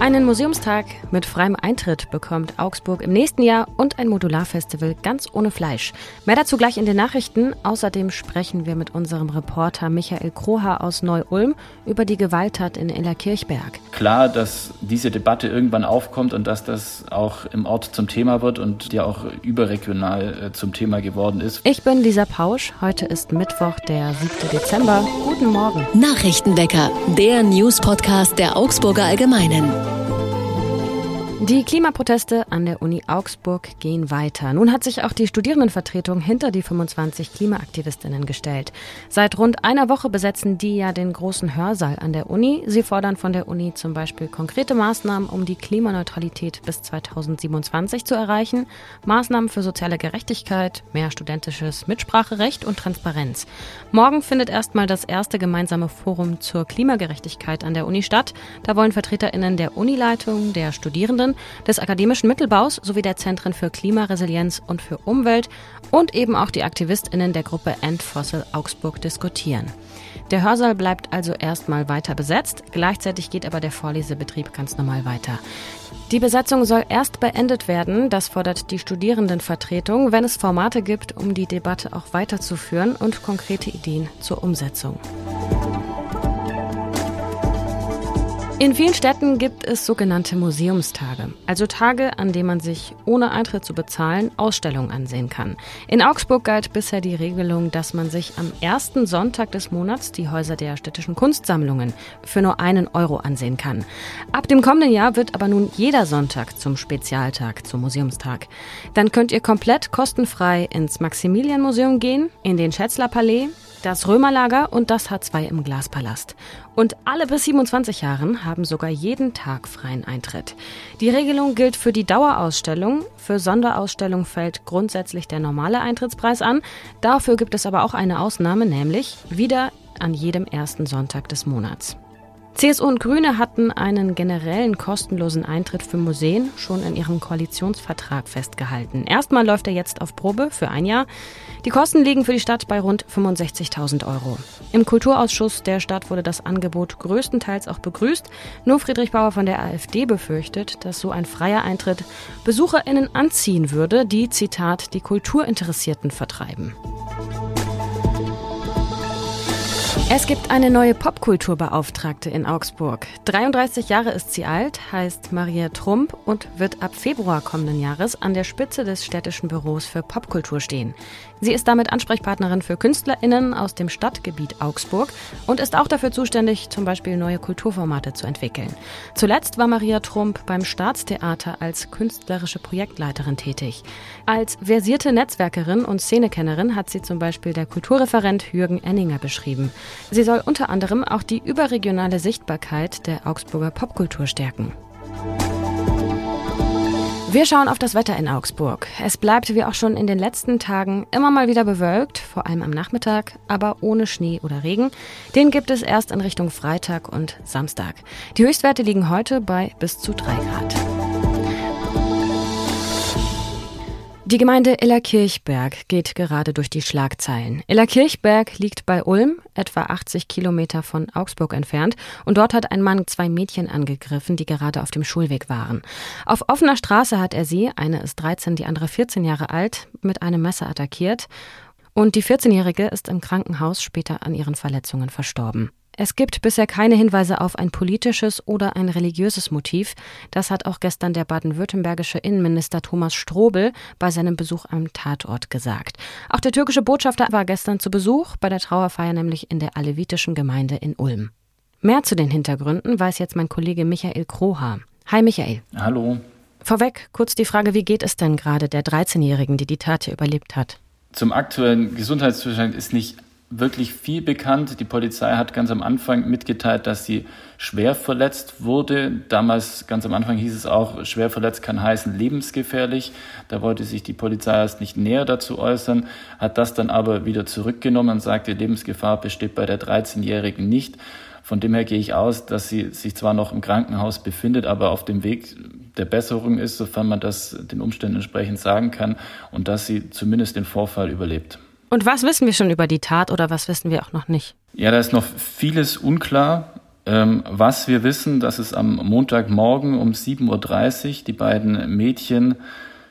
Einen Museumstag mit freiem Eintritt bekommt Augsburg im nächsten Jahr und ein Modularfestival ganz ohne Fleisch. Mehr dazu gleich in den Nachrichten. Außerdem sprechen wir mit unserem Reporter Michael Kroha aus Neu-Ulm über die Gewalttat in Illerkirchberg. Klar, dass diese Debatte irgendwann aufkommt und dass das auch im Ort zum Thema wird und ja auch überregional äh, zum Thema geworden ist. Ich bin Lisa Pausch. Heute ist Mittwoch, der 7. Dezember. Guten Morgen. Nachrichtenwecker, der News-Podcast der Augsburger Allgemeinen. Die Klimaproteste an der Uni Augsburg gehen weiter. Nun hat sich auch die Studierendenvertretung hinter die 25 Klimaaktivistinnen gestellt. Seit rund einer Woche besetzen die ja den großen Hörsaal an der Uni. Sie fordern von der Uni zum Beispiel konkrete Maßnahmen, um die Klimaneutralität bis 2027 zu erreichen, Maßnahmen für soziale Gerechtigkeit, mehr studentisches Mitspracherecht und Transparenz. Morgen findet erstmal das erste gemeinsame Forum zur Klimagerechtigkeit an der Uni statt. Da wollen Vertreterinnen der Unileitung, der Studierenden Zentren des akademischen Mittelbaus sowie der Zentren für Klimaresilienz und für Umwelt und eben auch die AktivistInnen der Gruppe End Fossil Augsburg diskutieren. Der Hörsaal bleibt also erstmal weiter besetzt, gleichzeitig geht aber der Vorlesebetrieb ganz normal weiter. Die Besetzung soll erst beendet werden, das fordert die Studierendenvertretung, wenn es Formate gibt, um die Debatte auch weiterzuführen und konkrete Ideen zur Umsetzung. In vielen Städten gibt es sogenannte Museumstage, also Tage, an denen man sich ohne Eintritt zu bezahlen Ausstellungen ansehen kann. In Augsburg galt bisher die Regelung, dass man sich am ersten Sonntag des Monats die Häuser der städtischen Kunstsammlungen für nur einen Euro ansehen kann. Ab dem kommenden Jahr wird aber nun jeder Sonntag zum Spezialtag, zum Museumstag. Dann könnt ihr komplett kostenfrei ins Maximilianmuseum gehen, in den Schätzler Palais, das Römerlager und das H2 im Glaspalast. Und alle bis 27 Jahren haben sogar jeden Tag freien Eintritt. Die Regelung gilt für die Dauerausstellung. Für Sonderausstellungen fällt grundsätzlich der normale Eintrittspreis an. Dafür gibt es aber auch eine Ausnahme, nämlich wieder an jedem ersten Sonntag des Monats. CSU und Grüne hatten einen generellen kostenlosen Eintritt für Museen schon in ihrem Koalitionsvertrag festgehalten. Erstmal läuft er jetzt auf Probe für ein Jahr. Die Kosten liegen für die Stadt bei rund 65.000 Euro. Im Kulturausschuss der Stadt wurde das Angebot größtenteils auch begrüßt. Nur Friedrich Bauer von der AfD befürchtet, dass so ein freier Eintritt BesucherInnen anziehen würde, die, Zitat, die Kulturinteressierten vertreiben. Es gibt eine neue Popkulturbeauftragte in Augsburg. 33 Jahre ist sie alt, heißt Maria Trump und wird ab Februar kommenden Jahres an der Spitze des städtischen Büros für Popkultur stehen. Sie ist damit Ansprechpartnerin für KünstlerInnen aus dem Stadtgebiet Augsburg und ist auch dafür zuständig, zum Beispiel neue Kulturformate zu entwickeln. Zuletzt war Maria Trump beim Staatstheater als künstlerische Projektleiterin tätig. Als versierte Netzwerkerin und Szenekennerin hat sie zum Beispiel der Kulturreferent Jürgen Enninger beschrieben. Sie soll unter anderem auch die überregionale Sichtbarkeit der Augsburger Popkultur stärken. Wir schauen auf das Wetter in Augsburg. Es bleibt wie auch schon in den letzten Tagen immer mal wieder bewölkt, vor allem am Nachmittag, aber ohne Schnee oder Regen. Den gibt es erst in Richtung Freitag und Samstag. Die Höchstwerte liegen heute bei bis zu drei Grad. Die Gemeinde Illerkirchberg geht gerade durch die Schlagzeilen. Illerkirchberg liegt bei Ulm, etwa 80 Kilometer von Augsburg entfernt, und dort hat ein Mann zwei Mädchen angegriffen, die gerade auf dem Schulweg waren. Auf offener Straße hat er sie, eine ist 13, die andere 14 Jahre alt, mit einem Messer attackiert, und die 14-Jährige ist im Krankenhaus später an ihren Verletzungen verstorben. Es gibt bisher keine Hinweise auf ein politisches oder ein religiöses Motiv. Das hat auch gestern der baden-württembergische Innenminister Thomas Strobel bei seinem Besuch am Tatort gesagt. Auch der türkische Botschafter war gestern zu Besuch bei der Trauerfeier nämlich in der alevitischen Gemeinde in Ulm. Mehr zu den Hintergründen weiß jetzt mein Kollege Michael Kroha. Hi Michael. Hallo. Vorweg kurz die Frage, wie geht es denn gerade der 13-Jährigen, die die Tat hier überlebt hat? Zum aktuellen Gesundheitszustand ist nicht wirklich viel bekannt. Die Polizei hat ganz am Anfang mitgeteilt, dass sie schwer verletzt wurde. Damals, ganz am Anfang hieß es auch, schwer verletzt kann heißen lebensgefährlich. Da wollte sich die Polizei erst nicht näher dazu äußern, hat das dann aber wieder zurückgenommen und sagte, Lebensgefahr besteht bei der 13-Jährigen nicht. Von dem her gehe ich aus, dass sie sich zwar noch im Krankenhaus befindet, aber auf dem Weg der Besserung ist, sofern man das den Umständen entsprechend sagen kann, und dass sie zumindest den Vorfall überlebt. Und was wissen wir schon über die Tat oder was wissen wir auch noch nicht? Ja, da ist noch vieles unklar. Ähm, was wir wissen, dass es am Montagmorgen um 7.30 Uhr die beiden Mädchen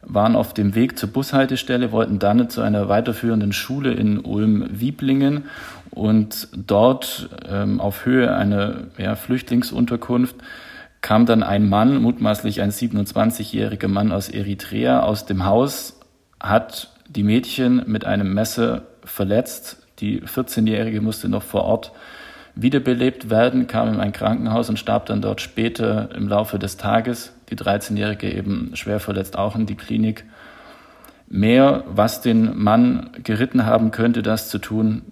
waren auf dem Weg zur Bushaltestelle, wollten dann zu einer weiterführenden Schule in Ulm-Wieblingen und dort ähm, auf Höhe einer ja, Flüchtlingsunterkunft kam dann ein Mann, mutmaßlich ein 27-jähriger Mann aus Eritrea, aus dem Haus, hat die Mädchen mit einem Messer verletzt. Die 14-jährige musste noch vor Ort wiederbelebt werden, kam in ein Krankenhaus und starb dann dort später im Laufe des Tages. Die 13-jährige eben schwer verletzt auch in die Klinik. Mehr, was den Mann geritten haben könnte, das zu tun,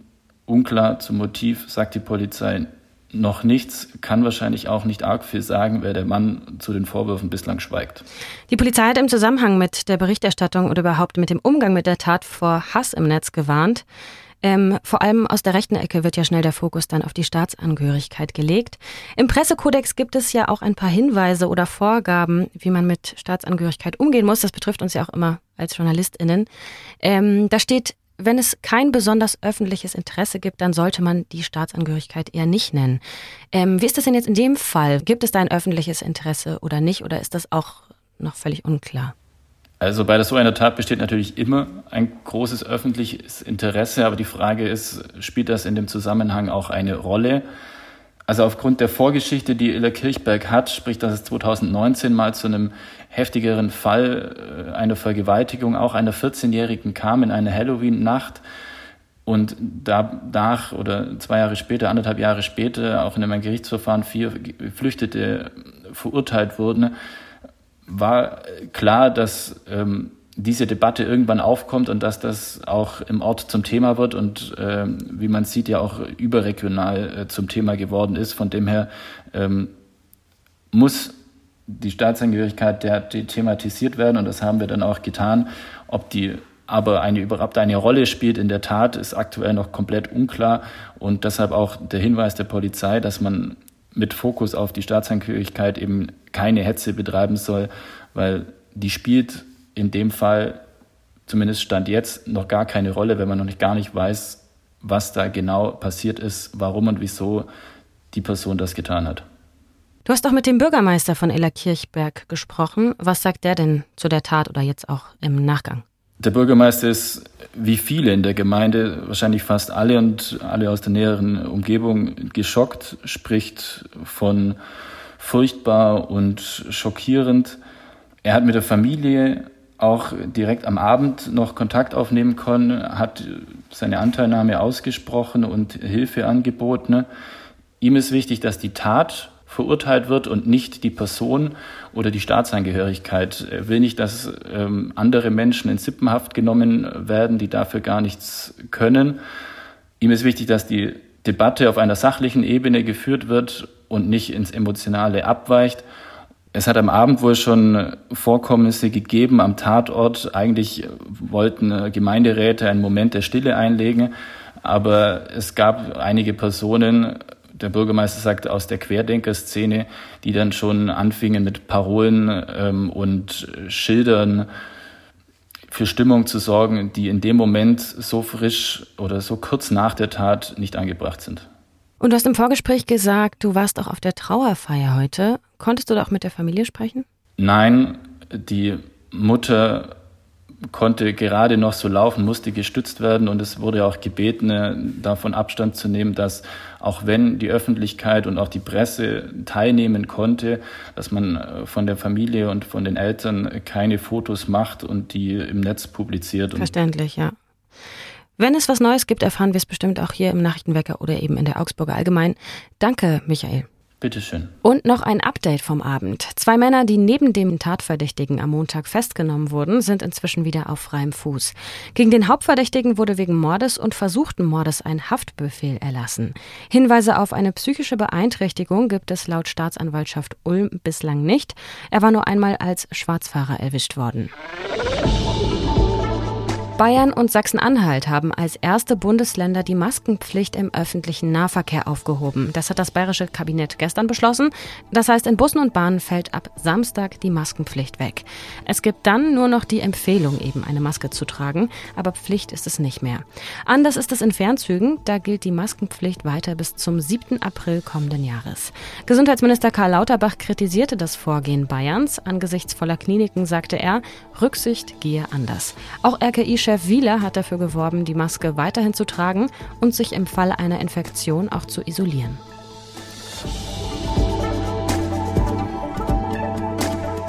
unklar zum Motiv, sagt die Polizei noch nichts, kann wahrscheinlich auch nicht arg viel sagen, wer der Mann zu den Vorwürfen bislang schweigt. Die Polizei hat im Zusammenhang mit der Berichterstattung oder überhaupt mit dem Umgang mit der Tat vor Hass im Netz gewarnt. Ähm, vor allem aus der rechten Ecke wird ja schnell der Fokus dann auf die Staatsangehörigkeit gelegt. Im Pressekodex gibt es ja auch ein paar Hinweise oder Vorgaben, wie man mit Staatsangehörigkeit umgehen muss. Das betrifft uns ja auch immer als JournalistInnen. Ähm, da steht, wenn es kein besonders öffentliches Interesse gibt, dann sollte man die Staatsangehörigkeit eher nicht nennen. Ähm, wie ist das denn jetzt in dem Fall? Gibt es da ein öffentliches Interesse oder nicht? Oder ist das auch noch völlig unklar? Also bei so einer Tat besteht natürlich immer ein großes öffentliches Interesse, aber die Frage ist, spielt das in dem Zusammenhang auch eine Rolle? Also aufgrund der Vorgeschichte, die Illa Kirchberg hat, sprich, dass es 2019 mal zu einem heftigeren Fall äh, einer Vergewaltigung. Auch einer 14-Jährigen kam in einer Halloween-Nacht und danach oder zwei Jahre später, anderthalb Jahre später, auch in einem Gerichtsverfahren vier Geflüchtete verurteilt wurden, war klar, dass ähm, diese Debatte irgendwann aufkommt und dass das auch im Ort zum Thema wird und ähm, wie man sieht ja auch überregional äh, zum Thema geworden ist. Von dem her ähm, muss die Staatsangehörigkeit der, die thematisiert werden und das haben wir dann auch getan. Ob die aber eine überhaupt eine Rolle spielt in der Tat, ist aktuell noch komplett unklar und deshalb auch der Hinweis der Polizei, dass man mit Fokus auf die Staatsangehörigkeit eben keine Hetze betreiben soll, weil die spielt in dem Fall, zumindest Stand jetzt, noch gar keine Rolle, wenn man noch nicht gar nicht weiß, was da genau passiert ist, warum und wieso die Person das getan hat. Du hast doch mit dem Bürgermeister von Ellerkirchberg gesprochen. Was sagt der denn zu der Tat oder jetzt auch im Nachgang? Der Bürgermeister ist wie viele in der Gemeinde, wahrscheinlich fast alle und alle aus der näheren Umgebung geschockt, spricht von furchtbar und schockierend. Er hat mit der Familie auch direkt am Abend noch Kontakt aufnehmen können, hat seine Anteilnahme ausgesprochen und Hilfe angeboten. Ihm ist wichtig, dass die Tat verurteilt wird und nicht die Person oder die Staatsangehörigkeit. Er will nicht, dass ähm, andere Menschen in Sippenhaft genommen werden, die dafür gar nichts können. Ihm ist wichtig, dass die Debatte auf einer sachlichen Ebene geführt wird und nicht ins Emotionale abweicht. Es hat am Abend wohl schon Vorkommnisse gegeben am Tatort. Eigentlich wollten Gemeinderäte einen Moment der Stille einlegen, aber es gab einige Personen, der Bürgermeister sagt, aus der Querdenker-Szene, die dann schon anfingen mit Parolen ähm, und Schildern für Stimmung zu sorgen, die in dem Moment so frisch oder so kurz nach der Tat nicht angebracht sind. Und du hast im Vorgespräch gesagt, du warst auch auf der Trauerfeier heute. Konntest du da auch mit der Familie sprechen? Nein, die Mutter konnte gerade noch so laufen, musste gestützt werden und es wurde auch gebeten, äh, davon Abstand zu nehmen, dass auch wenn die Öffentlichkeit und auch die Presse teilnehmen konnte, dass man äh, von der Familie und von den Eltern keine Fotos macht und die im Netz publiziert. Verständlich, ja. Wenn es was Neues gibt, erfahren wir es bestimmt auch hier im Nachrichtenwecker oder eben in der Augsburger Allgemein. Danke, Michael. Bitteschön. Und noch ein Update vom Abend. Zwei Männer, die neben dem Tatverdächtigen am Montag festgenommen wurden, sind inzwischen wieder auf freiem Fuß. Gegen den Hauptverdächtigen wurde wegen Mordes und versuchten Mordes ein Haftbefehl erlassen. Hinweise auf eine psychische Beeinträchtigung gibt es laut Staatsanwaltschaft Ulm bislang nicht. Er war nur einmal als Schwarzfahrer erwischt worden. Bayern und Sachsen-Anhalt haben als erste Bundesländer die Maskenpflicht im öffentlichen Nahverkehr aufgehoben. Das hat das bayerische Kabinett gestern beschlossen. Das heißt, in Bussen und Bahnen fällt ab Samstag die Maskenpflicht weg. Es gibt dann nur noch die Empfehlung, eben eine Maske zu tragen, aber Pflicht ist es nicht mehr. Anders ist es in Fernzügen. Da gilt die Maskenpflicht weiter bis zum 7. April kommenden Jahres. Gesundheitsminister Karl Lauterbach kritisierte das Vorgehen Bayerns. Angesichts voller Kliniken sagte er, Rücksicht gehe anders. Auch RKI-Chef Chef Wieler hat dafür geworben, die Maske weiterhin zu tragen und sich im Fall einer Infektion auch zu isolieren.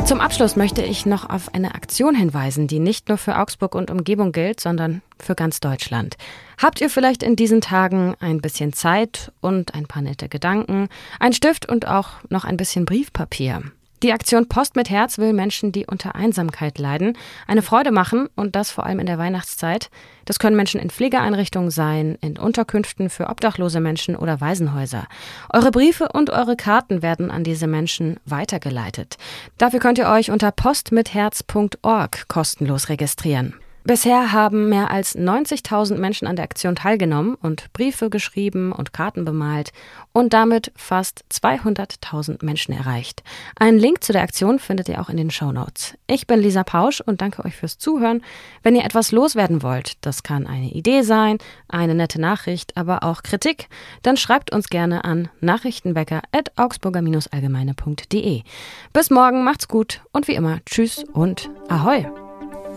Zum Abschluss möchte ich noch auf eine Aktion hinweisen, die nicht nur für Augsburg und Umgebung gilt, sondern für ganz Deutschland. Habt ihr vielleicht in diesen Tagen ein bisschen Zeit und ein paar nette Gedanken, ein Stift und auch noch ein bisschen Briefpapier? Die Aktion Post mit Herz will Menschen, die unter Einsamkeit leiden, eine Freude machen und das vor allem in der Weihnachtszeit. Das können Menschen in Pflegeeinrichtungen sein, in Unterkünften für obdachlose Menschen oder Waisenhäuser. Eure Briefe und eure Karten werden an diese Menschen weitergeleitet. Dafür könnt ihr euch unter postmitherz.org kostenlos registrieren. Bisher haben mehr als 90.000 Menschen an der Aktion teilgenommen und Briefe geschrieben und Karten bemalt und damit fast 200.000 Menschen erreicht. Einen Link zu der Aktion findet ihr auch in den Show Notes. Ich bin Lisa Pausch und danke euch fürs Zuhören. Wenn ihr etwas loswerden wollt, das kann eine Idee sein, eine nette Nachricht, aber auch Kritik, dann schreibt uns gerne an nachrichtenwecker.augsburger-allgemeine.de. Bis morgen, macht's gut und wie immer, tschüss und ahoi!